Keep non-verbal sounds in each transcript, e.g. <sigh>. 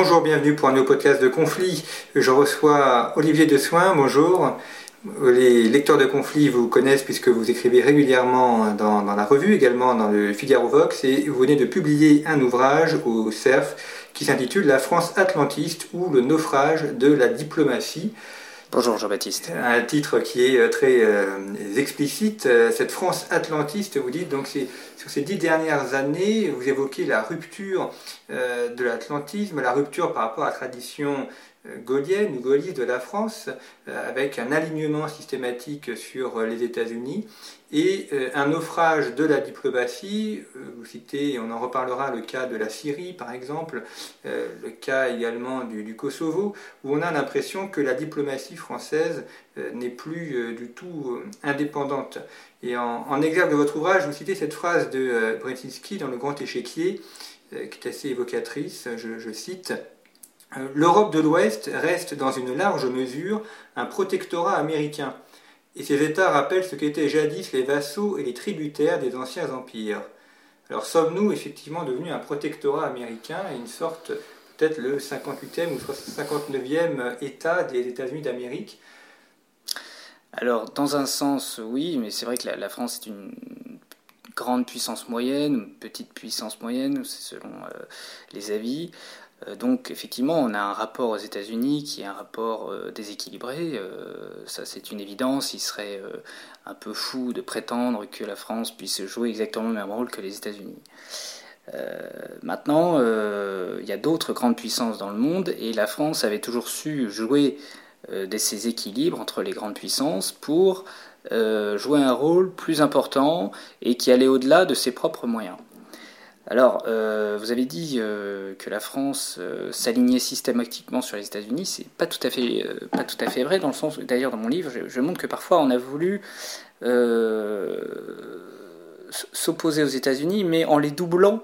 Bonjour, bienvenue pour un nouveau podcast de conflit. Je reçois Olivier de Soin, bonjour. Les lecteurs de conflit vous connaissent puisque vous écrivez régulièrement dans, dans, la revue, également dans le Figaro Vox, et vous venez de publier un ouvrage au CERF qui s'intitule La France atlantiste ou le naufrage de la diplomatie. Bonjour Jean-Baptiste. Un titre qui est euh, très euh, explicite. Euh, cette France atlantiste, vous dites, donc ces dix dernières années, vous évoquez la rupture euh, de l'atlantisme, la rupture par rapport à la tradition gaulienne ou gaulliste de la France, euh, avec un alignement systématique sur les États-Unis et euh, un naufrage de la diplomatie. Euh, vous citez, on en reparlera, le cas de la Syrie par exemple, le cas également du, Kosovo, où on a l'impression que la diplomatie française n'est plus du tout indépendante. Et en, exergue de votre ouvrage, vous citez cette phrase de Brzezinski dans Le Grand Échiquier, qui est assez évocatrice, je cite. Euh, L'Europe de l'Ouest reste dans une large mesure un protectorat américain, et ces États rappellent ce qu'étaient jadis les vassaux et les tributaires des anciens empires. Alors sommes-nous effectivement devenus un protectorat américain et une sorte, peut-être le 58e ou 59e État des États-Unis d'Amérique? Alors dans un sens oui, mais c'est vrai que la, France est une grande puissance moyenne, une petite puissance moyenne, selon euh, les avis. Euh, donc effectivement, on a un rapport aux États-Unis qui est un rapport euh, déséquilibré. Euh, ça, c'est une évidence. Il serait un peu fou de prétendre que la France puisse jouer exactement le même rôle que les États-Unis. maintenant, il y a d'autres grandes puissances dans le monde et la France avait toujours su jouer de ces équilibres entre les grandes puissances pour jouer un rôle plus important et qui allait au-delà de ses propres moyens. Alors, euh, vous avez dit euh, que la France euh, s'alignait systématiquement sur les États-Unis. C'est pas tout à fait pas tout à fait vrai dans le sens. D'ailleurs, dans mon livre, je, montre que parfois on a voulu s'opposer aux États-Unis, mais en les doublant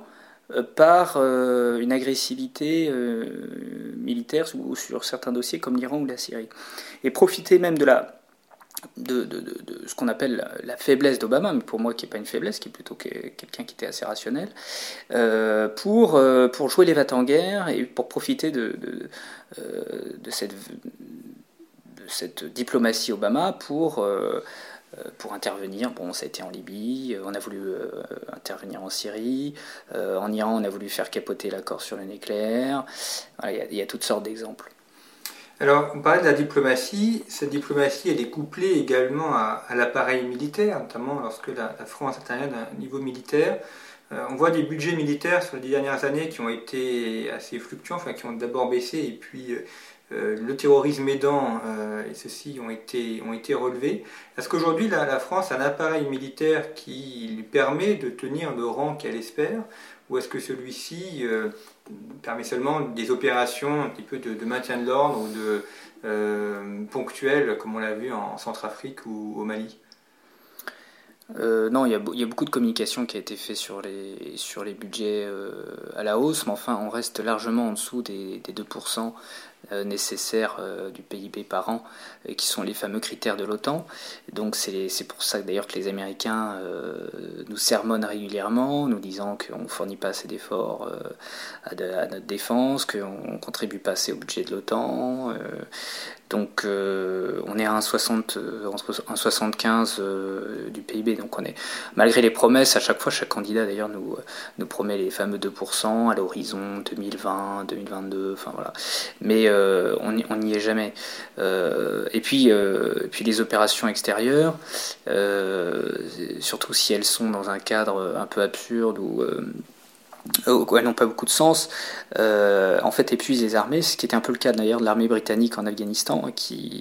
par une agressivité militaire sur certains dossiers comme l'Iran ou la Syrie, et profiter même de la de, ce qu'on appelle la faiblesse d'Obama, mais pour moi qui n'est pas une faiblesse, qui est plutôt quelqu'un qui était assez rationnel, euh, pour, euh, pour jouer les vats en guerre et pour profiter de, euh, de, cette, de cette diplomatie Obama pour, pour intervenir. Bon, ça a été en Libye, on a voulu intervenir en Syrie, en Iran on a voulu faire capoter l'accord sur le nucléaire, il y, a toutes sortes d'exemples. Alors, on parlait de la diplomatie. Cette diplomatie, elle est couplée également à, l'appareil militaire, notamment lorsque la, France intervient d'un niveau militaire. Euh, on voit des budgets militaires sur les dix dernières années qui ont été assez fluctuants, enfin qui ont d'abord baissé, et puis euh, euh, le terrorisme aidant, et ceux-ci ont été, ont été relevés. Est-ce qu'aujourd'hui, la, la, France a un appareil militaire qui lui permet de tenir le rang qu'elle espère, ou est-ce que celui-ci permet seulement des opérations un petit peu de, maintien de l'ordre ou de euh, ponctuelles, comme on l'a vu en Centrafrique ou au Mali? Euh, non, il y, a, beaucoup de communication qui a été fait sur les, sur les budgets euh, à la hausse, mais enfin, on reste largement en dessous des, des 2% euh, nécessaires euh, du PIB par an, qui sont les fameux critères de l'OTAN. Donc c'est pour ça d'ailleurs que les Américains nous sermonnent régulièrement, nous disant qu'on ne fournit pas assez d'efforts à, notre défense, qu'on ne contribue pas assez au budget de l'OTAN. Donc euh, on est à 1,60, euh, entre 1,75 euh, du PIB. Donc on est, malgré les promesses, à chaque fois, chaque candidat d'ailleurs nous, nous promet les fameux 2% à l'horizon 2020, 2022, enfin voilà. Mais on n'y est jamais. et puis, puis les opérations extérieures, surtout si elles sont dans un cadre un peu absurde ou euh, elles n'ont pas beaucoup de sens, euh, en fait épuisent les armées, ce qui était un peu le cas d'ailleurs de l'armée britannique en Afghanistan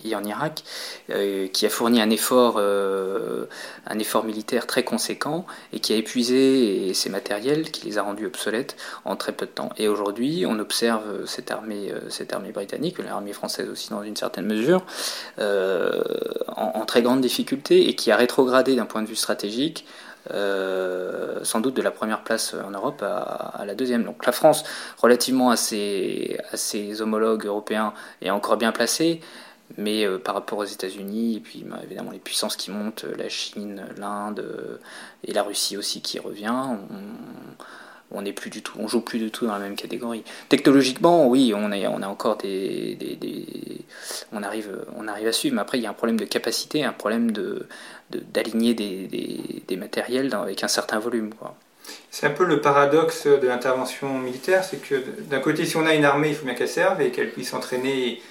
et en Irak, euh, qui a fourni un effort, un effort militaire très conséquent et qui a épuisé ses matériels, qui les a rendus obsolètes en très peu de temps. Et aujourd'hui, on observe cette armée, cette armée britannique, l'armée française aussi dans une certaine mesure, en, en, très grande difficulté et qui a rétrogradé d'un point de vue stratégique euh, sans doute de la première place en Europe à, la deuxième. Donc la France, relativement à ses, à ses homologues européens, est encore bien placée, mais euh, par rapport aux États-Unis, et puis bah, évidemment les puissances qui montent, la Chine, l'Inde euh, et la Russie aussi qui revient, on, n'est plus du tout, on joue plus du tout dans la même catégorie. Technologiquement, oui, on, est, on a encore des, des, on arrive, on arrive à suivre. Mais après, il y a un problème de capacité, un problème de, d'aligner des, matériels avec un certain volume. C'est un peu le paradoxe de l'intervention militaire, c'est que d'un côté, si on a une armée, il faut bien qu'elle serve et qu'elle puisse entraîner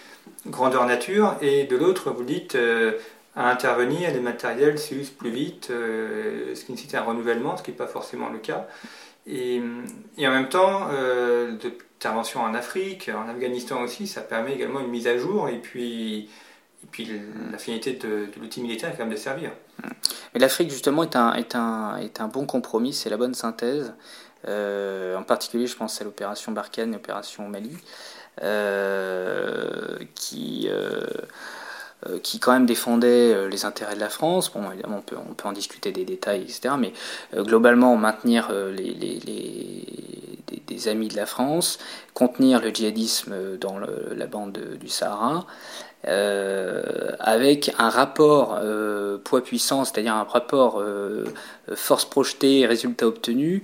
grandeur nature, et de l'autre, vous dites, euh, à intervenir, les matériels s'usent plus vite, euh, ce qui nécessite un renouvellement, ce qui n'est pas forcément le cas. Et, en même temps, euh, l'intervention en Afrique, en Afghanistan aussi, ça permet également une mise à jour, et puis et puis la finalité de, l'outil militaire est quand même de servir. Mais l'Afrique, justement, est un bon compromis, c'est la bonne synthèse. Euh, en particulier, je pense à l'opération Barkhane et l'opération Mali, euh, qui, euh, qui quand même défendait les intérêts de la France. Bon, évidemment, on peut, on peut en discuter des détails, etc. Mais globalement, maintenir les, des, amis de la France, contenir le djihadisme dans la bande du Sahara, euh, avec un rapport euh, poids-puissance, c'est-à-dire un rapport euh, force projetée et résultat obtenu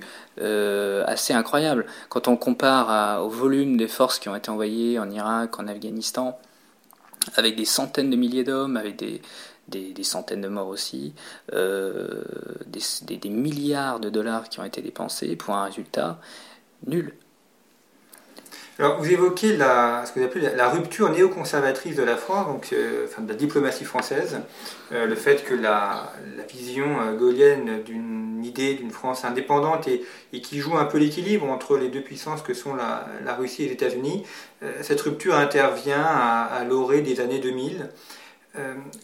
assez incroyable. Quand on compare au volume des forces qui ont été envoyées en Irak, en Afghanistan, avec des centaines de milliers d'hommes, avec des, centaines de morts aussi, des, des, milliards de dollars qui ont été dépensés pour un résultat nul. Alors, vous évoquez la, ce que vous appelez la, rupture néoconservatrice de la France, donc, euh, de la diplomatie française, euh, le fait que la, vision euh, gaulienne d'une idée d'une France indépendante et, qui joue un peu l'équilibre entre les deux puissances que sont la, Russie et les États-Unis, cette rupture intervient à, à l'orée des années 2000.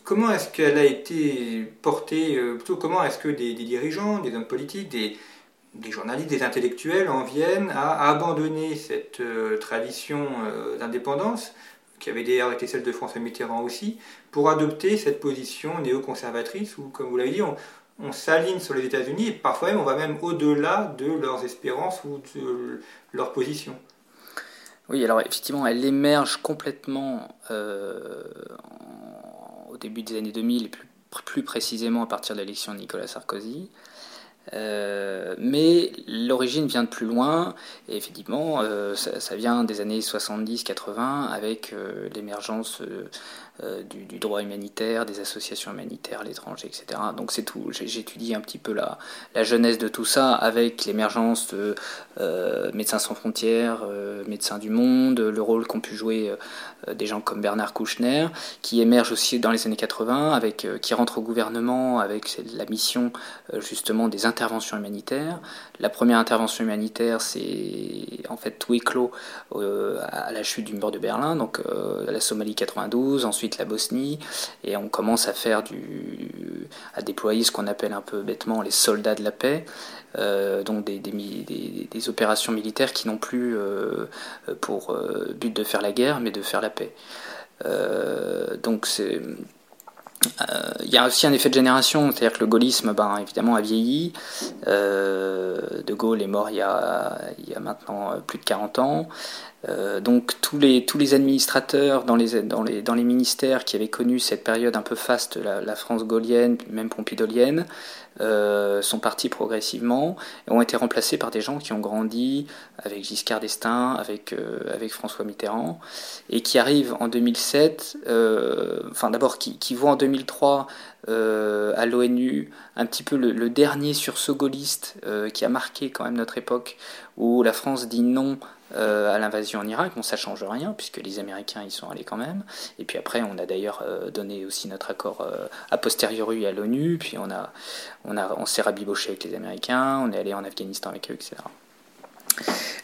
comment est-ce qu'elle a été portée, plutôt comment est-ce que des, des dirigeants, des hommes politiques, des des journalistes, des intellectuels en viennent à abandonner cette euh, tradition euh, d'indépendance, qui avait d'ailleurs été celle de François Mitterrand aussi, pour adopter cette position néoconservatrice où, comme vous l'avez dit, on, s'aligne sur les États-Unis et parfois même on va même au-delà de leurs espérances ou de leur position. Oui, alors effectivement, elle émerge complètement euh, au début des années 2000 et plus, plus précisément à partir de l'élection de Nicolas Sarkozy. Euh, mais l'origine vient de plus loin, et effectivement, euh, ça, vient des années 70-80 avec euh, l'émergence euh, du, droit humanitaire, des associations humanitaires à l'étranger, etc. Donc c'est tout. J'étudie un petit peu la, la jeunesse de tout ça avec l'émergence de euh, Médecins sans frontières, euh, Médecins du monde, le rôle qu'ont pu jouer des gens comme Bernard Kouchner, qui émerge aussi dans les années 80, avec, qui rentre au gouvernement avec la mission justement des interventions humanitaires. La première intervention humanitaire, c'est en fait tout éclos à la chute du mur de Berlin, donc la Somalie 92, ensuite la Bosnie, et on commence à faire du, à déployer ce qu'on appelle un peu bêtement les soldats de la paix, euh, donc des, des, opérations militaires qui n'ont plus euh, pour euh, but de faire la guerre, mais de faire la paix. donc c'est il y a aussi un effet de génération, c'est-à-dire que le gaullisme, ben, évidemment, a vieilli. de Gaulle est mort il y, a, maintenant plus de 40 ans. Euh, donc tous les, tous les administrateurs dans les, dans, les, dans les ministères qui avaient connu cette période un peu faste, la, la France gaulienne, même pompidolienne, euh, sont partis progressivement et ont été remplacés par des gens qui ont grandi avec Giscard d'Estaing, avec, euh, avec François Mitterrand, et qui arrivent en 2007, enfin d'abord qui, vont en 2003 à l'ONU, un petit peu le, le dernier sursaut gaulliste qui a marqué quand même notre époque, où la France dit non euh, à l'invasion en Irak. Bon, ça change rien puisque les Américains y sont allés quand même. Et puis après, on a d'ailleurs euh, donné aussi notre accord euh, a posteriori à l'ONU. Puis on a, on a, on s'est rabiboché avec les Américains. On est allé en Afghanistan avec eux, etc.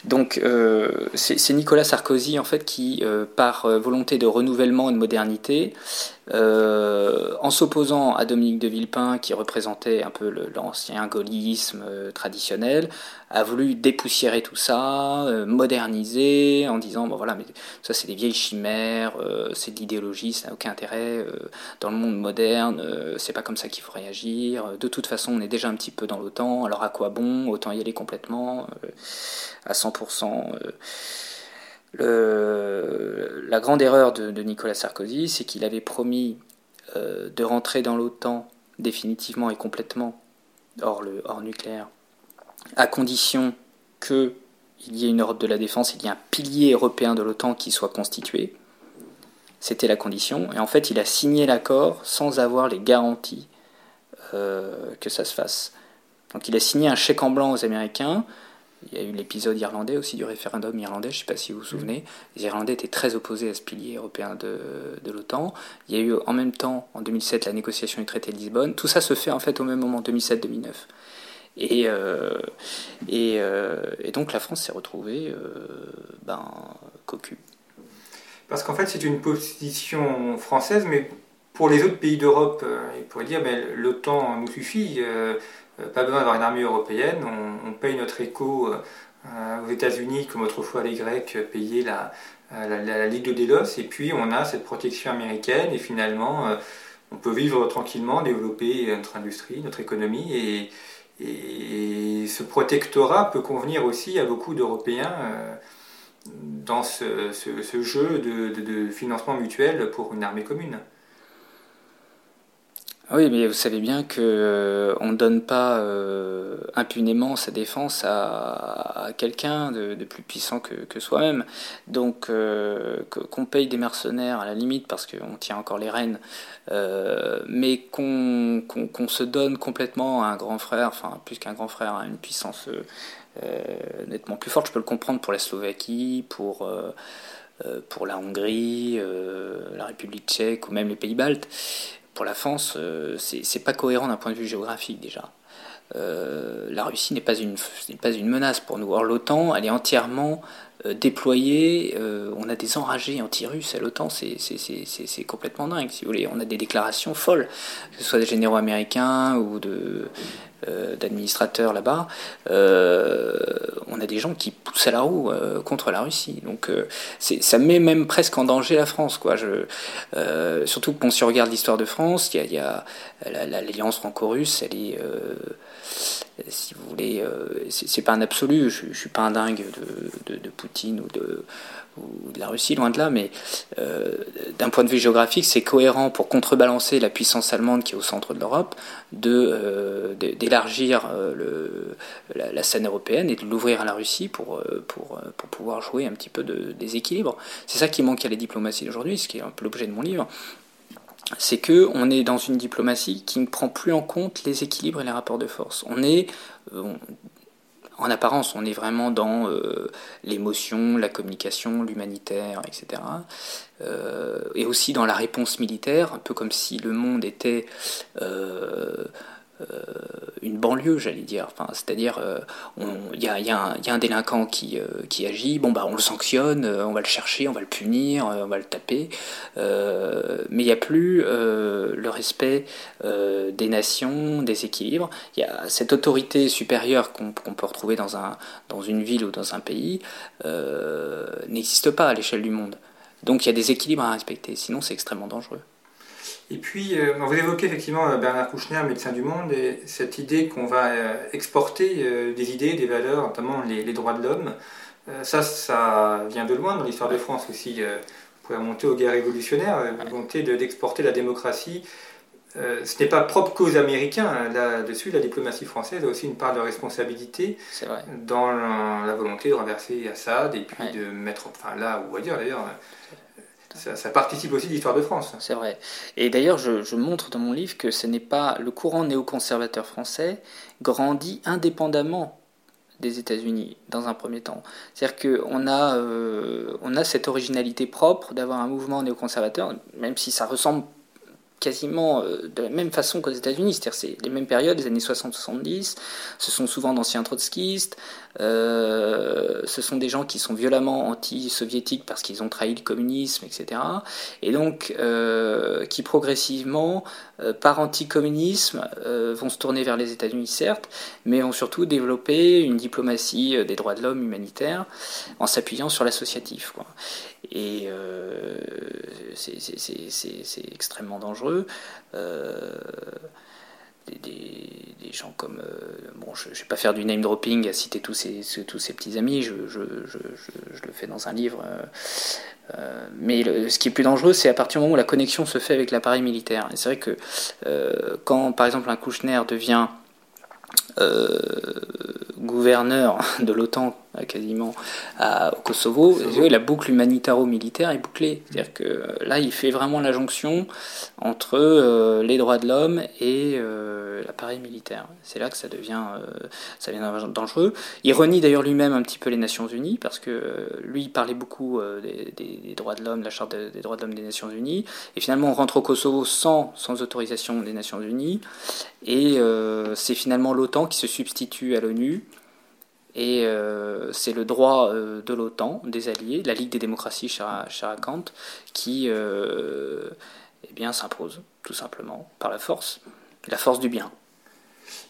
Donc euh, c'est Nicolas Sarkozy en fait qui, euh, par euh, volonté de renouvellement et de modernité, en s'opposant à Dominique de Villepin qui représentait un peu l'ancien gaullisme traditionnel, a voulu dépoussiérer tout ça, moderniser, en disant bon voilà mais ça c'est des vieilles chimères, c'est de l'idéologie, ça n'a aucun intérêt dans le monde moderne, c'est pas comme ça qu'il faut réagir. De toute façon on est déjà un petit peu dans l'OTAN, alors à quoi bon Autant y aller complètement à 100%. Euh, la grande erreur de, Nicolas Sarkozy, c'est qu'il avait promis euh, de rentrer dans l'OTAN définitivement et complètement hors, le, hors nucléaire, à condition qu'il y ait une Europe de la défense, il y ait un pilier européen de l'OTAN qui soit constitué. C'était la condition. Et en fait, il a signé l'accord sans avoir les garanties euh, que ça se fasse. Donc il a signé un chèque en blanc aux Américains il y a eu l'épisode irlandais aussi du référendum irlandais, je ne sais pas si vous vous souvenez. Les Irlandais étaient très opposés à ce pilier européen de, de l'OTAN. Il y a eu en même temps, en 2007, la négociation du traité de Lisbonne. Tout ça se fait en fait au même moment, 2007-2009. Et, euh, euh, et, donc la France s'est retrouvée euh, ben, cocu. Parce qu'en fait, c'est une position française, mais pour les autres pays d'Europe, il pourrait dire ben, l'OTAN nous suffit. Euh, pas besoin d'avoir une armée européenne, on, paye notre écho euh, aux États-Unis, comme autrefois les Grecs payaient la, Ligue de Délos, et puis on a cette protection américaine, et finalement euh, on peut vivre tranquillement, développer notre industrie, notre économie, et, ce protectorat peut convenir aussi à beaucoup d'Européens dans ce, jeu de, financement mutuel pour une armée commune. Oui, mais vous savez bien que euh, on ne donne pas euh, impunément sa défense à, quelqu'un de, plus puissant que, soi-même. Donc euh, qu'on paye des mercenaires à la limite parce qu'on tient encore les rênes, mais qu'on se donne complètement à un grand frère, enfin plus qu'un grand frère, à une puissance nettement plus forte, je peux le comprendre pour la Slovaquie, pour pour la Hongrie, la République tchèque ou même les pays baltes pour la France, euh, c'est pas cohérent d'un point de vue géographique déjà. Euh, la Russie n'est pas une, pas une menace pour nous. Or, l'OTAN, elle est entièrement euh, déployée. on a des enragés anti-russes à l'OTAN, c'est complètement dingue, si vous voulez. On a des déclarations folles, que ce soit des généraux américains ou de, d'administrateurs là-bas, euh, on a des gens qui poussent à la roue euh, contre la Russie. Donc ça met même presque en danger la France. Quoi. Je, surtout que si on regarde l'histoire de France, il y a, l'alliance franco-russe, elle est si vous voulez, c'est pas un absolu, je, suis pas un dingue de Poutine ou de, ou de la Russie, loin de là, mais euh, d'un point de vue géographique, c'est cohérent pour contrebalancer la puissance allemande qui est au centre de l'Europe, euh, d'élargir euh, la, scène européenne et de l'ouvrir à la Russie pour, pour, pour, pouvoir jouer un petit peu de, des équilibres. C'est ça qui manque à la diplomatie d'aujourd'hui, ce qui est un peu l'objet de mon livre. C'est que on est dans une diplomatie qui ne prend plus en compte les équilibres et les rapports de force. On est, en apparence, on est vraiment dans euh, l'émotion, la communication, l'humanitaire, etc. Euh, et aussi dans la réponse militaire, un peu comme si le monde était euh, une banlieue, j'allais dire. Enfin, c'est-à-dire, il y, a, un délinquant qui, euh, qui agit, bon bah on le sanctionne, euh, on va le chercher, on va le punir, on va le taper, mais il n'y a plus le respect des nations, des équilibres. Il y a cette autorité supérieure qu'on peut retrouver dans, dans une ville ou dans un pays n'existe pas à l'échelle du monde. Donc il y a des équilibres à respecter, sinon c'est extrêmement dangereux. Et puis, euh, vous évoquez effectivement euh, Bernard Kouchner, médecin du monde, et cette idée qu'on va euh, exporter des idées, des valeurs, notamment les, droits de l'homme. ça, ça vient de loin dans l'histoire de France aussi. vous pouvez remonter aux guerres révolutionnaires, la volonté d'exporter la démocratie. ce n'est pas propre qu'aux Américains. Hein. Là-dessus, la diplomatie française a aussi une part de responsabilité dans la, volonté de renverser Assad et puis de mettre, enfin là ou ailleurs d'ailleurs, ça, participe aussi de l'histoire de France. C'est vrai. Et d'ailleurs, je, montre dans mon livre que ce n'est pas le courant néoconservateur français grandit indépendamment des États-Unis dans un premier temps. C'est-à-dire qu'on a, euh, on a cette originalité propre d'avoir un mouvement néoconservateur, même si ça ressemble quasiment euh, de la même façon qu'aux États-Unis, c'est-à-dire c'est les mêmes périodes, les années 60-70, ce sont souvent d'anciens trotskistes, euh, ce sont des gens qui sont violemment anti-soviétiques parce qu'ils ont trahi le communisme, etc. Et donc euh, qui progressivement, par anticommunisme, vont se tourner vers les États-Unis, certes, mais vont surtout développer une diplomatie des droits de l'homme humanitaire en s'appuyant sur l'associatif. Et c'est extrêmement dangereux. Euh, des, gens comme. Euh, bon, je ne vais pas faire du name dropping à citer tous ces, tous ces petits amis, je, je, je, je, le fais dans un livre. Euh, mais ce qui est plus dangereux, c'est à partir du moment où la connexion se fait avec l'appareil militaire. Et c'est vrai que quand, par exemple, un Kouchner devient gouverneur de l'OTAN quasiment à, au Kosovo, la boucle humanitaro-militaire est bouclée. C'est-à-dire que euh, là, il fait vraiment la jonction entre euh, les droits de l'homme et euh, l'appareil militaire. C'est là que ça devient, ça devient dangereux. Il renie d'ailleurs lui-même un petit peu les Nations Unies, parce que lui, il parlait beaucoup des, des, droits de l'homme, la charte des droits de l'homme des Nations Unies, et finalement on rentre au Kosovo sans, sans autorisation des Nations Unies, et c'est finalement l'OTAN qui se substitue à l'ONU et euh, c'est le droit euh, de l'OTAN, des alliés, la Ligue des démocraties Kant, qui euh, eh s'impose, tout simplement, par la force, la force du bien.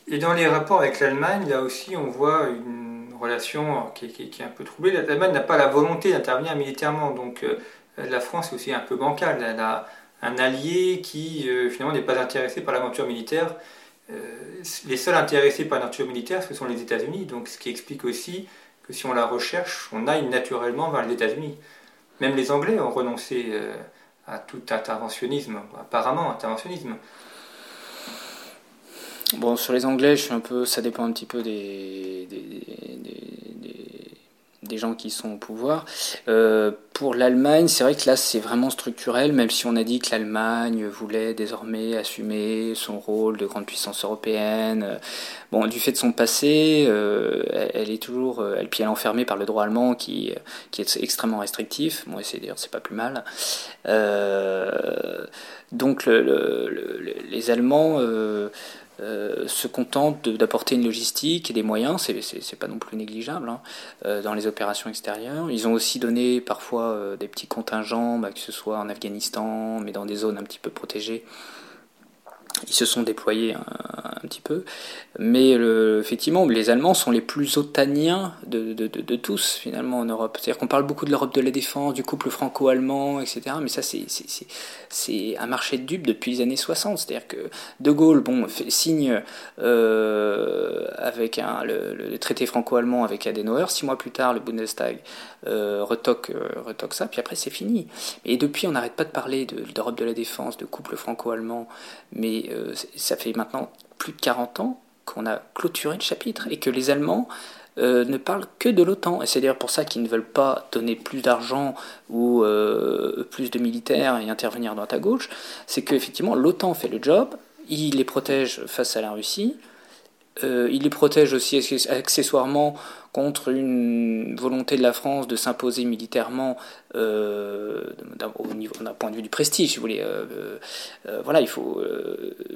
Et dans les rapports avec l'Allemagne, là aussi, on voit une relation qui, est un peu troublée. L'Allemagne n'a pas la volonté d'intervenir militairement, donc la France est aussi un peu bancale. Elle a un allié qui, finalement, n'est pas intéressé par l'aventure militaire les seuls intéressés par nature militaire, ce sont les États-Unis. Donc, ce qui explique aussi que si on la recherche, on aille naturellement vers les États-Unis. Même les Anglais ont renoncé euh, à tout interventionnisme, apparemment interventionnisme. Bon, sur les Anglais, je suis un peu, ça dépend un petit peu des gens qui sont au pouvoir. Euh, pour l'Allemagne, c'est vrai que là, c'est vraiment structurel, même si on a dit que l'Allemagne voulait désormais assumer son rôle de grande puissance européenne. Bon, du fait de son passé, euh, elle est toujours, euh, elle, puis elle est enfermée par le droit allemand qui, qui est extrêmement restrictif. Bon, c'est d'ailleurs, c'est pas plus mal. donc, les Allemands euh, se contentent d'apporter une logistique et des moyens, c'est pas non plus négligeable, hein, euh, dans les opérations extérieures. Ils ont aussi donné parfois euh, des petits contingents, bah, que ce soit en Afghanistan, mais dans des zones un petit peu protégées, ils se sont déployés un, petit peu. Mais effectivement, les Allemands sont les plus otaniens de, tous, finalement, en Europe. C'est-à-dire qu'on parle beaucoup de l'Europe de la défense, du couple franco-allemand, etc. Mais ça, c'est un marché de dupes depuis les années 60. C'est-à-dire que De Gaulle bon, signe euh, avec le, traité franco-allemand avec Adenauer. Six mois plus tard, le Bundestag euh, retoque, euh, retoque ça, puis après, c'est fini. Et depuis, on n'arrête pas de parler d'Europe de, de la défense, de couple franco-allemand, mais euh, ça fait maintenant plus de 40 ans qu'on a clôturé le chapitre et que les Allemands euh, ne parlent que de l'OTAN. Et c'est d'ailleurs pour ça qu'ils ne veulent pas donner plus d'argent ou plus de militaires et intervenir dans à gauche. C'est qu'effectivement, l'OTAN fait le job, il les protège face à la Russie, il les protège aussi accessoirement contre une volonté de la France de s'imposer militairement euh, d'un point de vue du prestige, si vous voulez. Euh, euh, voilà, il faut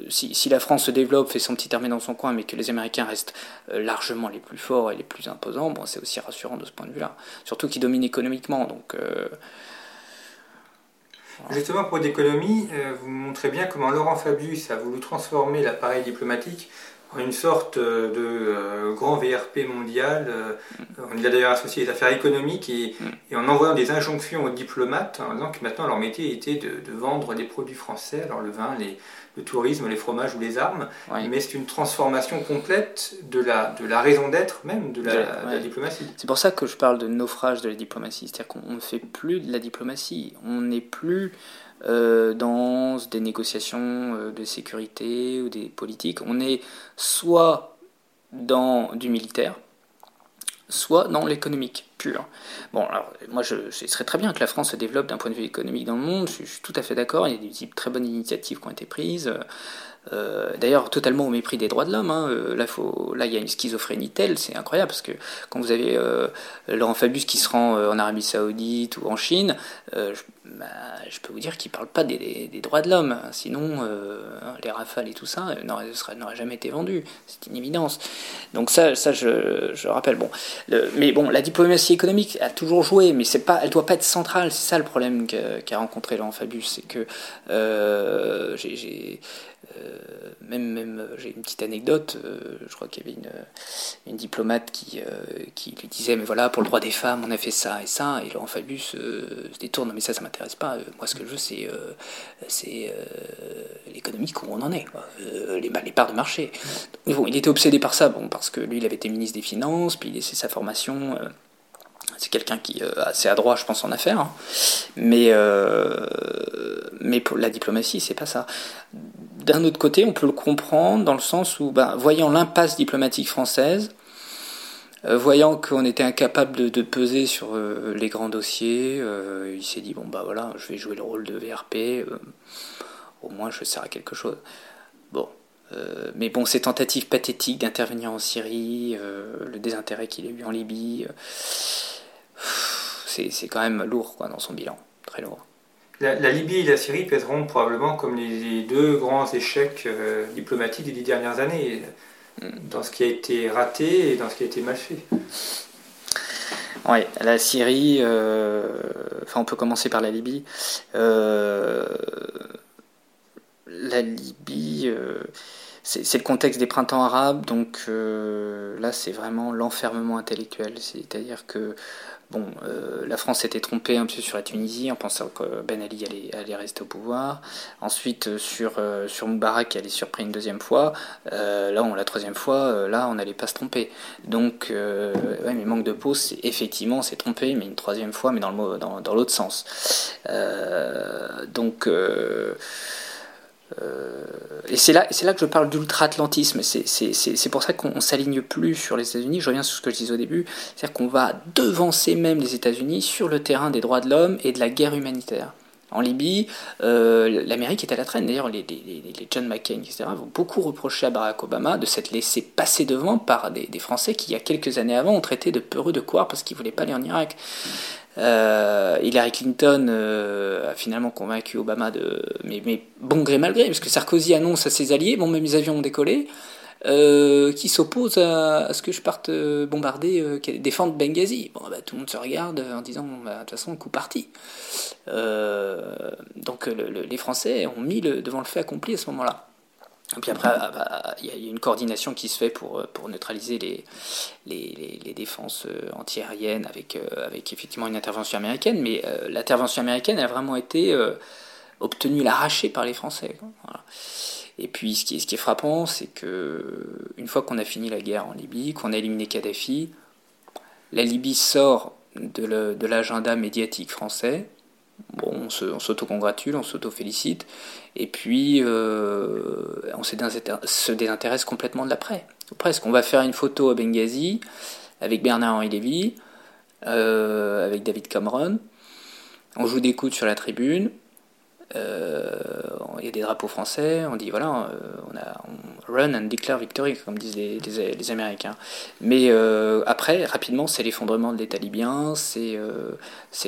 si, la France se développe, fait son petit armée dans son coin, mais que les Américains restent largement les plus forts et les plus imposants, bon, c'est aussi rassurant de ce point de vue-là. Surtout qu'ils dominent économiquement. Justement, pour l'économie, vous montrez bien comment Laurent Fabius a voulu transformer l'appareil diplomatique une sorte euh, de euh, grand VRP mondial. Euh, on y a d'ailleurs associé les affaires économiques et, mm. en envoyant des injonctions aux diplomates en disant que maintenant leur métier était de, vendre des produits français, alors le vin, les, le tourisme, les fromages ou les armes. Mais c'est une transformation complète de la, de la raison d'être même de la, diplomatie. C'est pour ça que je parle de naufrage de la diplomatie. C'est-à-dire qu'on ne fait plus de la diplomatie. On n'est plus euh, dans des négociations euh, de sécurité ou des politiques. On est soit dans du militaire, soit dans l'économique pur. Bon, alors moi je, serais très bien que la France se développe d'un point de vue économique dans le monde, je, suis tout à fait d'accord, il y a des très bonnes initiatives qui ont été prises. Euh, d'ailleurs totalement au mépris des droits de l'homme. Hein. Euh, là, il y a une schizophrénie telle, c'est incroyable parce que quand vous avez euh, Laurent Fabius qui se rend en Arabie Saoudite ou en Chine, je, bah, je, peux vous dire qu'il parle pas des, droits de l'homme. Sinon, les rafales et tout ça n'auraient jamais été vendus. C'est une évidence. Donc ça, je, je rappelle. Bon, mais bon, la diplomatie économique a toujours joué, mais c'est pas, doit pas être centrale. C'est ça le problème qu'a rencontré Laurent Fabius, c'est que j'ai euh, même, même euh, j'ai une petite anecdote, euh, je crois qu'il y avait une, une diplomate qui, qui lui disait, mais voilà, pour le droit des femmes, on a fait ça et ça, et Laurent Fabius se détourne, mais ça, ça m'intéresse pas, moi ce que je veux, c'est c'est l'économique où on en est, les, les parts de marché. Mais bon, il était obsédé par ça, bon, parce que lui, il avait été ministre des Finances, puis il laissait sa formation c'est quelqu'un qui est euh, assez adroit, je pense, en affaires. Hein. Mais, euh, la diplomatie, c'est pas ça. D'un autre côté, on peut le comprendre dans le sens où, ben, voyant l'impasse diplomatique française, euh, voyant qu'on était incapable de, peser sur les grands dossiers, il s'est dit bon bah voilà, je vais jouer le rôle de VRP, au moins je sers à quelque chose. Bon, mais bon, ces tentatives pathétiques d'intervenir en Syrie, le désintérêt qu'il a eu en Libye, c'est quand même lourd quoi, dans son bilan, très lourd. La, Libye et la Syrie pèseront probablement comme les, deux grands échecs euh, diplomatiques des dix dernières années, mm. dans ce qui a été raté et dans ce qui a été mal fait. Oui, la Syrie, euh, enfin on peut commencer par la Libye. Euh, la Libye, c'est le contexte des printemps arabes, donc là c'est vraiment l'enfermement intellectuel, c'est-à-dire que Bon, euh, la France s'était trompée un peu sur la Tunisie en pensant que Ben Ali allait, rester au pouvoir. Ensuite, euh, sur, euh, Moubarak, elle est surpris une deuxième fois. là, on, la troisième fois, là, on n'allait pas se tromper. Donc, ouais, mais manque de peau, c'est effectivement, c'est trompé, mais une troisième fois, mais dans l'autre sens. donc, euh, et c'est là, là que je parle d'ultra-atlantisme. C'est pour ça qu'on s'aligne plus sur les États-Unis. Je reviens sur ce que je disais au début. C'est-à-dire qu'on va devancer même les États-Unis sur le terrain des droits de l'homme et de la guerre humanitaire. En Libye, euh, l'Amérique est à la traîne. D'ailleurs, les, les, John McCain, etc., vont beaucoup reprocher à Barack Obama de s'être laissé passer devant par des, Français qui, il y a quelques années avant, ont traité de peureux de quoi parce qu'ils ne voulaient pas aller en Irak. Euh, Hillary Clinton euh, a finalement convaincu Obama de, mais, mais, bon gré mal gré, parce que Sarkozy annonce à ses alliés, bon même les avions ont décollé, euh, qui s'opposent à, ce que je parte bombarder, défendre Benghazi. Bon, bah, tout le monde se regarde en disant, bah, de toute façon, coup parti. donc les Français ont mis le, devant le fait accompli à ce moment-là. Et puis après, ah, bah, il y a une coordination qui se fait pour, euh, pour neutraliser les, les, les, défenses euh, antiaériennes avec, euh, avec effectivement une intervention américaine. Mais l'intervention américaine a vraiment été obtenue, l'arracher par les Français. Et puis ce qui est, ce qui est frappant, c'est que une fois qu'on a fini la guerre en Libye, qu'on a éliminé Kadhafi, la Libye sort de l'agenda médiatique français Bon, on s'auto-congratule, on s'auto-félicite, et puis euh, on se désintéresse complètement de l'après. Presque, on va faire une photo à Benghazi avec Bernard-Henri Lévy, euh, avec David Cameron, on joue des coudes sur la tribune, euh, il y a des drapeaux français, on dit voilà, on, a, run and declare victory, comme disent les, Américains. Mais euh, après, rapidement, c'est l'effondrement de l'État libyen, c'est le,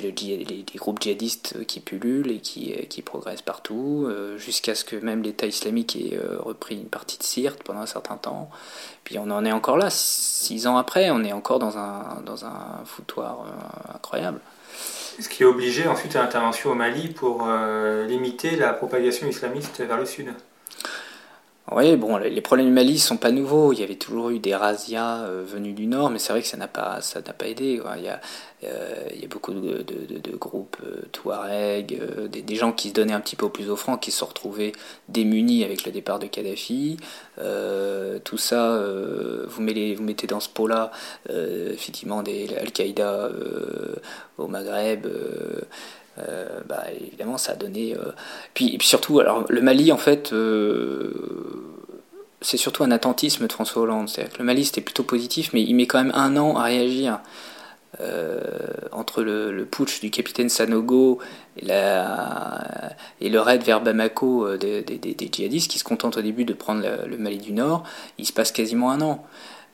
les, groupes djihadistes qui pullulent et qui, qui progressent partout, jusqu'à ce que même l'État islamique ait repris une partie de Sirte pendant un certain temps. Puis on en est encore là, six ans après, on est encore dans un, dans un foutoir incroyable. Ce qui a obligé ensuite à l'intervention au Mali pour euh, limiter la propagation islamiste vers le sud. Oui, bon, les problèmes du Mali ne sont pas nouveaux. Il y avait toujours eu des razzias euh, venus du nord, mais c'est vrai que ça n'a pas, aidé. Il, y a, euh, il y a beaucoup de, groupes euh, Touareg, des, gens qui se donnaient un petit peu plus offrants, qui se sont retrouvés démunis avec le départ de Kadhafi. tout ça, vous, mettez, vous mettez dans ce pot-là, effectivement, des Al-Qaïda au Maghreb. Euh, bah, évidemment, ça a donné. Euh, puis, surtout, le Mali, en fait, euh, c'est surtout un attentisme de François Hollande. C'est-à-dire que le Mali, c'était plutôt positif, mais il met quand même un an à réagir. entre le, putsch du capitaine Sanogo et, le raid vers Bamako des, djihadistes qui se contentent au début de prendre le Mali du Nord, il se passe quasiment un an.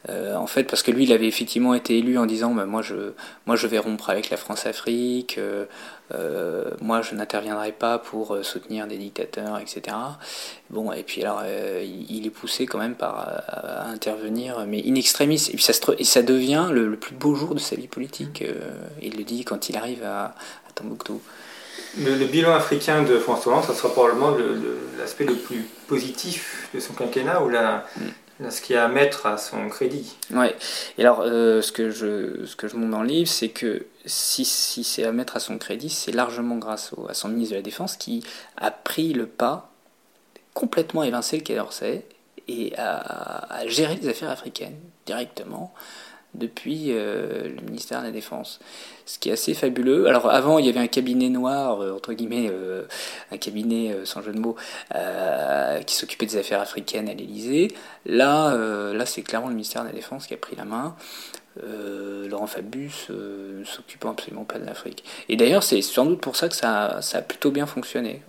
Euh, en fait, parce que lui, il avait effectivement été élu en disant bah, moi, je, moi, je vais rompre avec la France-Afrique, euh, euh, moi, je n'interviendrai pas pour soutenir des dictateurs, etc. Bon, et puis alors, il, est poussé quand même par à, intervenir, mais in extremis. Et puis ça, et ça devient le, plus beau jour de sa vie politique. il le dit quand il arrive à, à Tombouctou. Le, bilan africain de François Hollande, ça sera probablement l'aspect le, plus positif de son quinquennat, où la, mm ce qu'il y a à mettre à son crédit. Ouais. Et alors, euh, ce, que je, ce que je montre dans le livre, c'est que si, si c'est à mettre à son crédit, c'est largement grâce à son ministre de la Défense qui a pris le pas, complètement évincé le Quai d'Orsay, et a, géré les affaires africaines directement depuis euh, le ministère de la Défense. Ce qui est assez fabuleux. Alors avant, il y avait un cabinet noir, euh, entre guillemets, euh, un cabinet sans jeu de mots, qui s'occupait des affaires africaines à l'Élysée. Là, là c'est clairement le ministère de la Défense qui a pris la main. Euh, Laurent Fabius euh, ne s'occupant absolument pas de l'Afrique. Et d'ailleurs, c'est sans doute pour ça que ça, a plutôt bien fonctionné.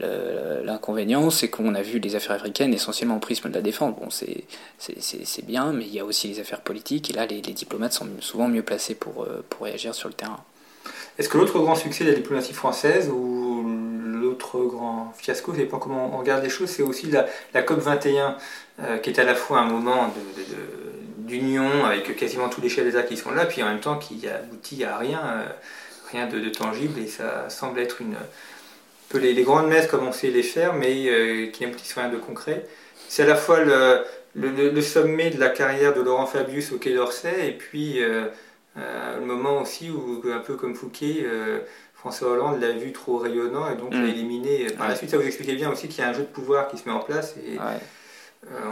L'inconvénient, c'est qu'on a vu les affaires africaines essentiellement au prisme de la défense. Bon, c'est bien, mais il y a aussi les affaires politiques, et là, les, diplomates sont souvent mieux placés pour, euh, pour réagir sur le terrain. Est-ce que l'autre grand succès de la diplomatie française, ou l'autre grand fiasco, ça dépend comment on regarde les choses, c'est aussi la, COP 21, qui est à la fois un moment de d'union avec quasiment tous les chefs d'État qui sont là, puis en même temps qui aboutit à rien, euh, rien de, tangible, et ça semble être une peu les, grandes messes comme on sait les faire, mais euh, qui n'aboutissent rien de concret. C'est à la fois le, le, sommet de la carrière de Laurent Fabius au Quai d'Orsay, et puis euh, le moment aussi où, un peu comme Fouquet, François Hollande l'a vu trop rayonnant et donc l'a mm. éliminé. Par la suite, ça vous expliquait bien aussi qu'il y a un jeu de pouvoir qui se met en place et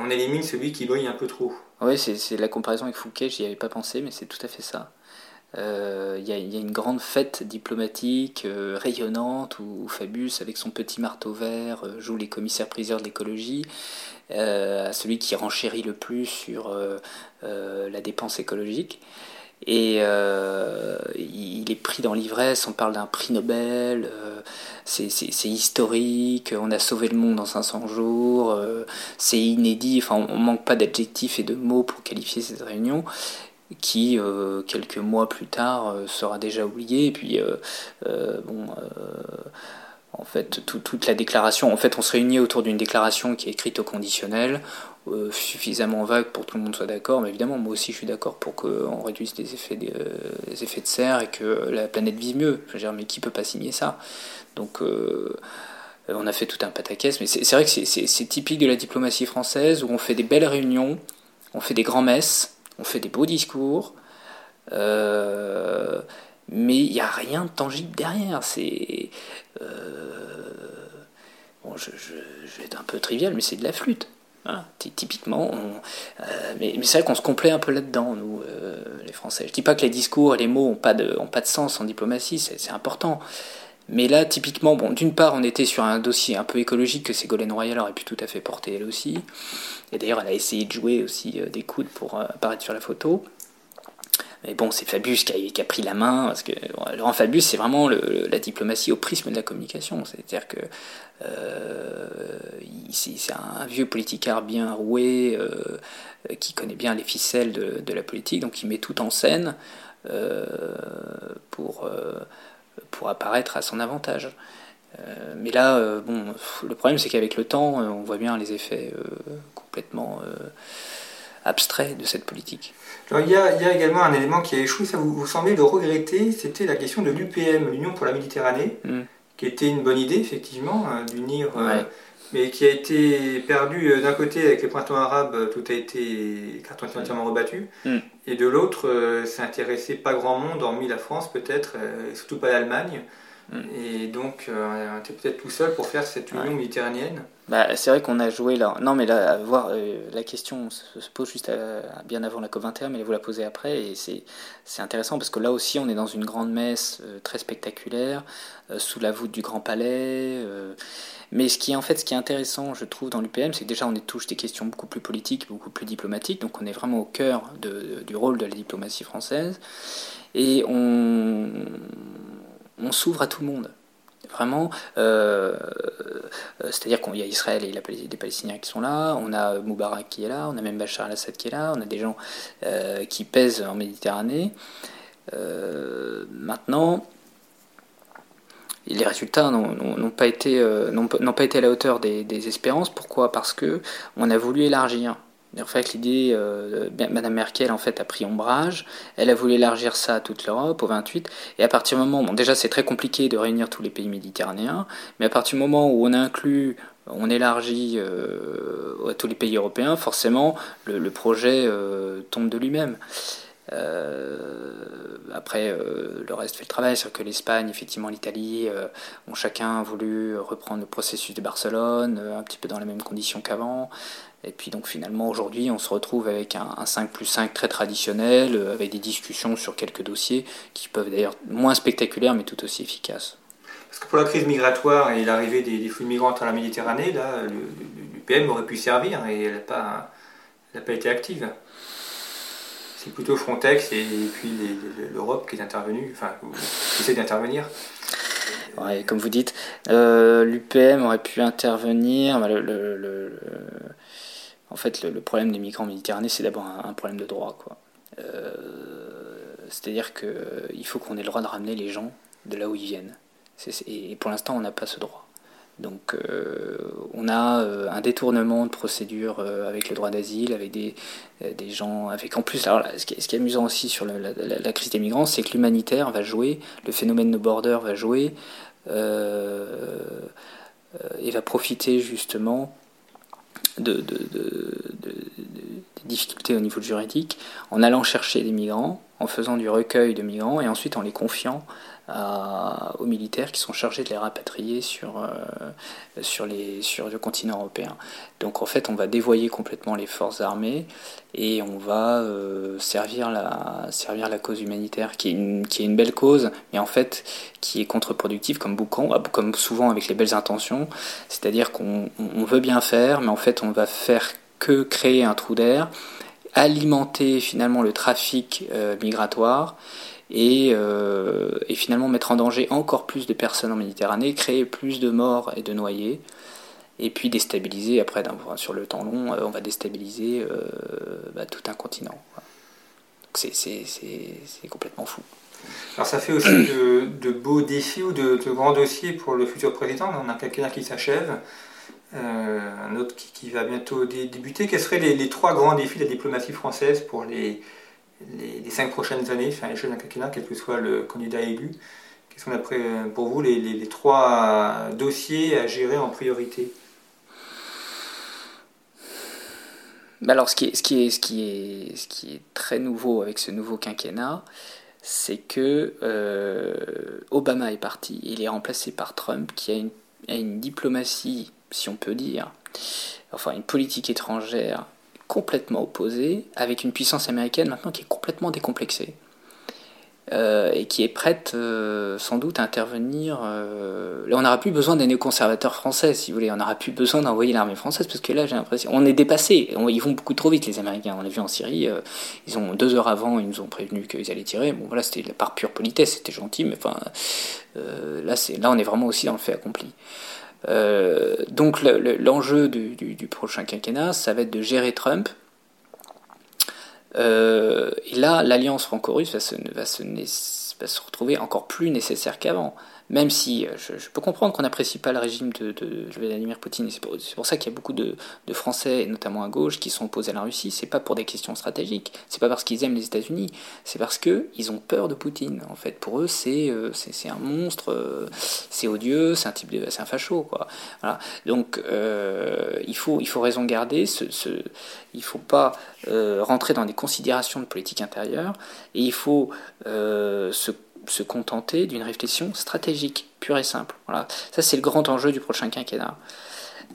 on élimine celui qui brille un peu trop. Oui, c'est la comparaison avec Fouquet, j'y avais pas pensé, mais c'est tout à fait ça. Il euh, y, a une grande fête diplomatique euh, rayonnante où, Fabius, avec son petit marteau vert, euh, joue les commissaires-priseurs de l'écologie, celui qui renchérit le plus sur la dépense écologique. Et il est pris dans l'ivresse, on parle d'un prix Nobel, c'est historique, on a sauvé le monde en 500 jours, c'est inédit, enfin on manque pas d'adjectifs et de mots pour qualifier cette réunion qui euh, quelques mois plus tard euh, sera déjà oublié et puis euh, bon en fait toute la déclaration en fait on se réunit autour d'une déclaration qui est écrite au conditionnel suffisamment vague pour que tout le monde soit d'accord mais évidemment moi aussi je suis d'accord pour qu'on réduise les effets, des, effets de serre et que la planète vive mieux je veux dire mais qui peut pas signer ça? Donc on a fait tout un pataquès mais c'est vrai que c'est typique de la diplomatie française où on fait des belles réunions on fait des grands messes on fait des beaux discours, euh, mais il n'y a rien de tangible derrière. C'est. Euh, bon, je, vais être un peu trivial, mais c'est de la flûte. Hein. typiquement, euh, mais, c'est vrai qu'on se complaît un peu là-dedans, nous, les Français. Je dis pas que les discours et les mots n'ont pas, de, ont pas de sens en diplomatie, c'est important. Mais là, typiquement, bon, d'une part, on était sur un dossier un peu écologique que Ségolène Royal aurait pu tout à fait porter elle aussi. Et d'ailleurs, elle a essayé de jouer aussi euh, des coudes pour euh, apparaître sur la photo. Mais bon, c'est Fabius qui a, pris la main, parce que Laurent Fabius, c'est vraiment la diplomatie au prisme de la communication. C'est-à-dire que euh, c'est un vieux politicard bien roué, qui connaît bien les ficelles de, la politique, donc il met tout en scène pour pour apparaître à son avantage. Euh, mais là, euh, bon, le problème c'est qu'avec le temps, euh, on voit bien les effets complètement abstraits de cette politique. Alors, il, y a, il, y a, également un élément qui a échoué, ça vous, vous semblez le regretter, c'était la question de l'UPM, l'Union pour la Méditerranée, mm. qui était une bonne idée effectivement, d'unir, mais qui a été perdue d'un côté avec les printemps arabes, tout a été carton entièrement rebattu, mm. et de l'autre, ça intéressait pas grand monde, hormis la France peut-être, et surtout pas l'Allemagne. Et donc, on était peut-être tout seul pour faire cette union méditerranéenne. Bah, c'est vrai qu'on a joué là. Non, mais là, voir, euh, la question se, pose juste bien avant la COP21, mais vous la posez après. Et c'est intéressant parce que là aussi, on est dans une grande messe euh, très spectaculaire, euh, sous la voûte du Grand Palais. mais ce qui est en fait ce qui est intéressant, je trouve, dans l'UPM, c'est que déjà on est touche des questions beaucoup plus politiques, beaucoup plus diplomatiques. Donc on est vraiment au cœur de, du rôle de la diplomatie française. Et on, on s'ouvre à tout le monde. Vraiment, euh, euh, c'est-à-dire qu'il y a Israël et des Palestiniens qui sont là, on a Moubarak qui est là, on a même Bachar al-Assad qui est là, on a des gens euh, qui pèsent en Méditerranée. maintenant, les résultats n'ont pas, été, pas été à la hauteur des, des espérances. Pourquoi? Parce que on a voulu élargir. En fait, l'idée, euh, Madame Merkel en fait a pris ombrage. Elle a voulu élargir ça à toute l'Europe, au 28. Et à partir du moment, bon, déjà c'est très compliqué de réunir tous les pays méditerranéens, mais à partir du moment où on inclut, on élargit euh, à tous les pays européens, forcément le, projet euh, tombe de lui-même. après, le reste fait le travail, c'est que l'Espagne, effectivement, l'Italie ont chacun voulu reprendre le processus de Barcelone, un petit peu dans les mêmes conditions qu'avant. Et puis donc finalement aujourd'hui on se retrouve avec un, 5 plus 5 très traditionnel, euh, avec des discussions sur quelques dossiers qui peuvent d'ailleurs moins spectaculaires mais tout aussi efficaces. Parce que pour la crise migratoire et l'arrivée des, flux de migrants dans la Méditerranée, là, l'UPM aurait pu servir et elle n'a pas, pas été active. C'est plutôt Frontex et, puis l'Europe qui est intervenue, enfin qui essaie d'intervenir. Ouais, comme vous dites, euh, l'UPM aurait pu intervenir. le, en fait, le, problème des migrants méditerranéens, c'est d'abord un, problème de droit. Euh, c'est-à-dire qu'il euh, faut qu'on ait le droit de ramener les gens de là où ils viennent. et pour l'instant, on n'a pas ce droit. Donc euh, on a un détournement de procédure avec le droit d'asile, avec des, gens, avec en plus, alors ce, qui est, amusant aussi sur la, crise des migrants, c'est que l'humanitaire va jouer, le phénomène de border va jouer et va profiter justement de, difficultés au niveau juridique en allant chercher des migrants, en faisant du recueil de migrants et ensuite en les confiant aux militaires qui sont chargés de les rapatrier sur, euh, sur, les, sur le continent européen. Donc en fait, on va dévoyer complètement les forces armées et on va euh, servir, la, servir la cause humanitaire, qui est, une, qui est une belle cause, mais en fait qui est contre-productive, comme, souvent avec les belles intentions. C'est-à-dire qu'on veut bien faire, mais en fait on va faire que créer un trou d'air, alimenter finalement le trafic euh, migratoire euh, et, finalement mettre en danger encore plus de personnes en Méditerranée, créer plus de morts et de noyés, et puis déstabiliser, après sur le temps long, euh, on va déstabiliser euh, bah, tout un continent. C'est complètement fou. Alors ça fait aussi de, beaux défis ou de, grands dossiers pour le futur président. On a quelqu'un qui s'achève, un autre qui, va bientôt débuter. Quels seraient les, les, trois grands défis de la diplomatie française pour les, les, cinq prochaines années, enfin l'échelle d'un quinquennat, quel que soit le candidat élu Quels sont après, pour vous les, trois dossiers à gérer en priorité? Alors, ce qui, est, très nouveau avec ce nouveau quinquennat, c'est que euh, Obama est parti. Il est remplacé par Trump, qui a une diplomatie, si on peut dire, enfin une politique étrangère complètement opposé, avec une puissance américaine maintenant qui est complètement décomplexée. Euh, et qui est prête euh, sans doute à intervenir. Euh, on n'aura plus besoin des néoconservateurs français, si vous voulez. On n'aura plus besoin d'envoyer l'armée française parce que là, j'ai l'impression, on est dépassé. ils vont beaucoup trop vite, les Américains. On l'a vu en Syrie. ils ont deux heures avant, ils nous ont prévenu qu'ils allaient tirer. Bon, voilà, c'était par pure politesse, c'était gentil, mais enfin, là, là, on est vraiment aussi dans le fait accompli. Euh, donc l'enjeu du, prochain quinquennat, ça va être de gérer Trump. Euh, et là, l'alliance franco-russe va va se retrouver encore plus nécessaire qu'avant. Même si euh, je, peux comprendre qu'on n'apprécie pas le régime de, Vladimir Poutine, c'est pour, ça qu'il y a beaucoup de, Français, notamment à gauche, qui sont opposés à la Russie. C'est pas pour des questions stratégiques, c'est pas parce qu'ils aiment les États-Unis, c'est parce qu'ils ont peur de Poutine. En fait, pour eux, c'est euh, un monstre, euh, c'est odieux, c'est un type de, un facho. Donc il faut raison garder. Ce, ce il faut pas rentrer dans des considérations de politique intérieure et il faut se se contenter d'une réflexion stratégique, pure et simple. Voilà. Ça, c'est le grand enjeu du prochain quinquennat.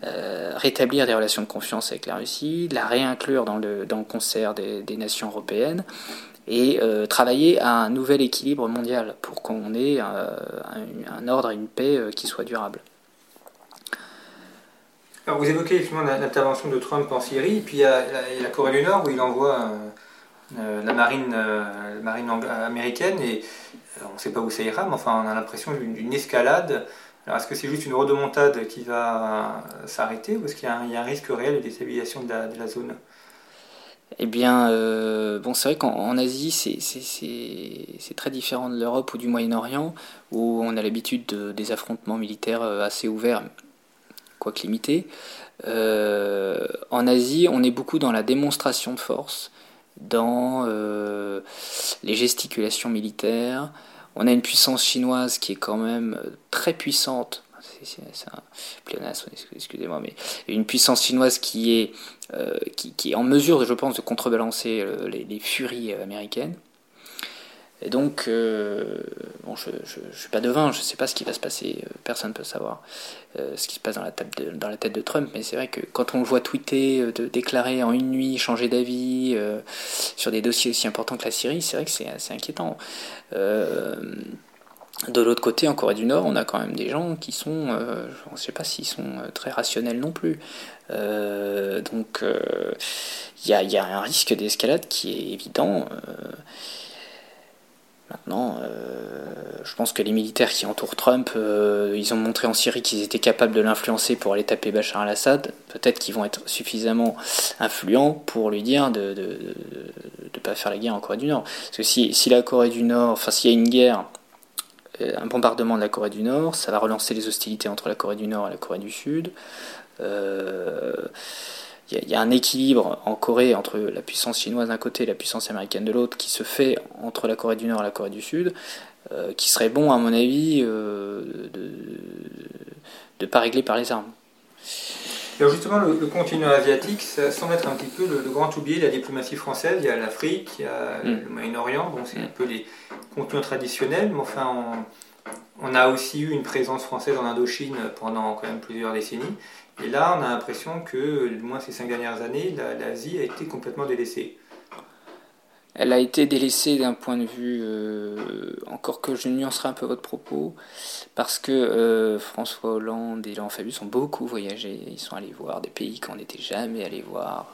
Euh, rétablir des relations de confiance avec la Russie, la réinclure dans le, dans le concert des, nations européennes et euh, travailler à un nouvel équilibre mondial pour qu'on ait un, ordre et une paix qui soient durables. Alors vous évoquez l'intervention de Trump en Syrie, puis il y, a, la Corée du Nord où il envoie la marine, la marine américaine et on ne sait pas où ça ira, mais enfin on a l'impression d'une escalade. Alors est-ce que c'est juste une redemontade qui va s'arrêter ou est-ce qu'il y, a un risque réel de déstabilisation de la, zone? Eh bien, euh, bon, c'est vrai qu'en Asie, c'est très différent de l'Europe ou du Moyen-Orient, où on a l'habitude de, des affrontements militaires euh, assez ouverts, quoique limités. Euh, en Asie, on est beaucoup dans la démonstration de force, dans euh, les gesticulations militaires. On a une puissance chinoise qui est quand même euh, très puissante. C'est excusez-moi, mais une puissance chinoise euh, qui, est en mesure, je pense, de contrebalancer les furies américaines. Et donc, euh, bon, je ne suis pas devin, je ne sais pas ce qui va se passer, euh, personne ne peut savoir euh, ce qui se passe dans la, tête de, Trump, mais c'est vrai que quand on le voit tweeter, déclarer en une nuit, changer d'avis sur des dossiers aussi importants que la Syrie, c'est vrai que c'est assez inquiétant. de l'autre côté, en Corée du Nord, on a quand même des gens qui sont, je ne sais pas s'ils sont très rationnels non plus. donc, il y, a, un risque d'escalade qui est évident. Maintenant, euh, je pense que les militaires qui entourent Trump, euh, ils ont montré en Syrie qu'ils étaient capables de l'influencer pour aller taper Bachar al-Assad. Peut-être qu'ils vont être suffisamment influents pour lui dire de ne pas faire la guerre en Corée du Nord. Parce que si, si la Corée du Nord, enfin s'il y a une guerre, euh, un bombardement de la Corée du Nord, ça va relancer les hostilités entre la Corée du Nord et la Corée du Sud. Euh, il y, a un équilibre en Corée entre la puissance chinoise d'un côté et la puissance américaine de l'autre qui se fait entre la Corée du Nord et la Corée du Sud, euh, qui serait bon, à mon avis, euh, de ne pas régler par les armes. Alors justement, le, continent asiatique, ça semble être un petit peu le, grand oublié de la diplomatie française. Il y a l'Afrique, il y a mm. le Moyen-Orient, bon, c'est un peu les continents traditionnels, mais enfin, on, on, a aussi eu une présence française en Indochine pendant quand même plusieurs décennies. Et là, on a l'impression que, du moins ces cinq dernières années, l'Asie a été complètement délaissée. Elle a été délaissée d'un point de vue, euh, encore que je nuancerai un peu votre propos, parce que euh, François Hollande et Laurent Fabius ont beaucoup voyagé. Ils sont allés voir des pays qu'on n'était jamais allés voir,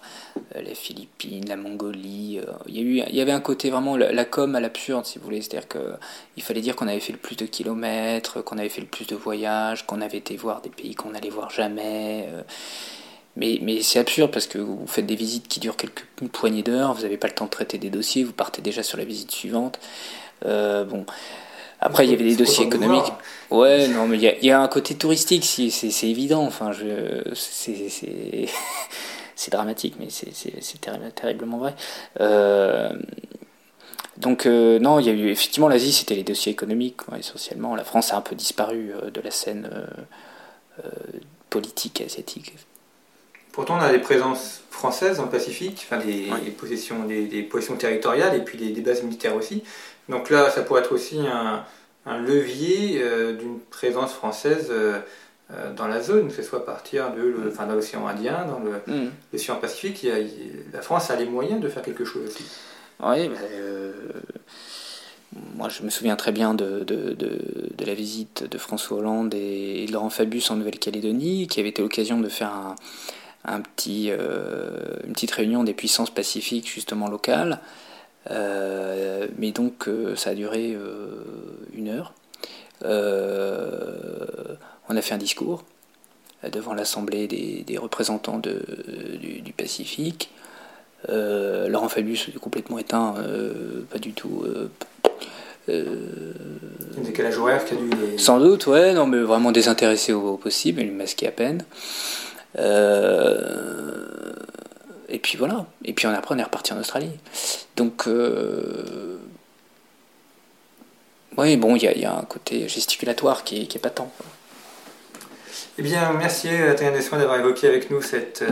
euh, les Philippines, la Mongolie. il, y avait un côté vraiment la, com à l'absurde, si vous voulez. C'est-à-dire qu'il fallait dire qu'on avait fait le plus de kilomètres, qu'on avait fait le plus de voyages, qu'on avait été voir des pays qu'on n'allait voir jamais. Mais, mais c'est absurde parce que vous faites des visites qui durent quelques poignées d'heures, vous n'avez pas le temps de traiter des dossiers, vous partez déjà sur la visite suivante. Euh, bon. Après, il y avait des dossiers économiques. Ouais, non, mais il y a, y a, un côté touristique, c'est évident. Enfin, <laughs> c'est dramatique, mais c'est terriblement vrai. Euh, donc, euh, non, il y a eu effectivement l'Asie, c'était les dossiers économiques, essentiellement. La France a un peu disparu euh, de la scène politique asiatique. Pourtant, on a des présences françaises dans le Pacifique, enfin des, possessions, des, positions territoriales et puis des, bases militaires aussi. Donc là, ça pourrait être aussi un, levier euh, d'une présence française euh, euh, dans la zone, que ce soit à partir de, l'océan Indien, dans mm. l'océan Pacifique. la France a les moyens de faire quelque chose aussi. Oui, bah, moi je me souviens très bien de, la visite de François Hollande et, et de Laurent Fabius en Nouvelle-Calédonie, qui avait été l'occasion de faire un un petit, euh, une petite réunion des puissances pacifiques justement locales. Euh, mais donc euh, ça a duré une heure. on a fait un discours devant l'Assemblée des, représentants de, du, Pacifique. Laurent Fabius est complètement éteint, pas du tout. Euh, décalage horaire qui a dû Sans doute, ouais, non, mais vraiment désintéressé au, possible, il masquait à peine. Euh, et puis voilà. Et puis après, on est reparti en Australie. Donc, euh, oui, bon, il y, a un côté gesticulatoire qui est, patent. Eh bien, merci Adrien Dessoin d'avoir évoqué avec nous cette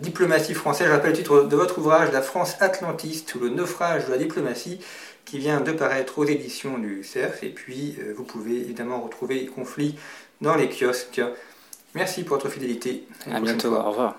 diplomatie française. Je rappelle le titre de votre ouvrage, La France atlantiste ou le naufrage de la diplomatie, qui vient de paraître aux éditions du CERF. Et puis, vous pouvez évidemment retrouver Conflit dans les kiosques. Merci pour votre fidélité. À, bientôt. Au revoir.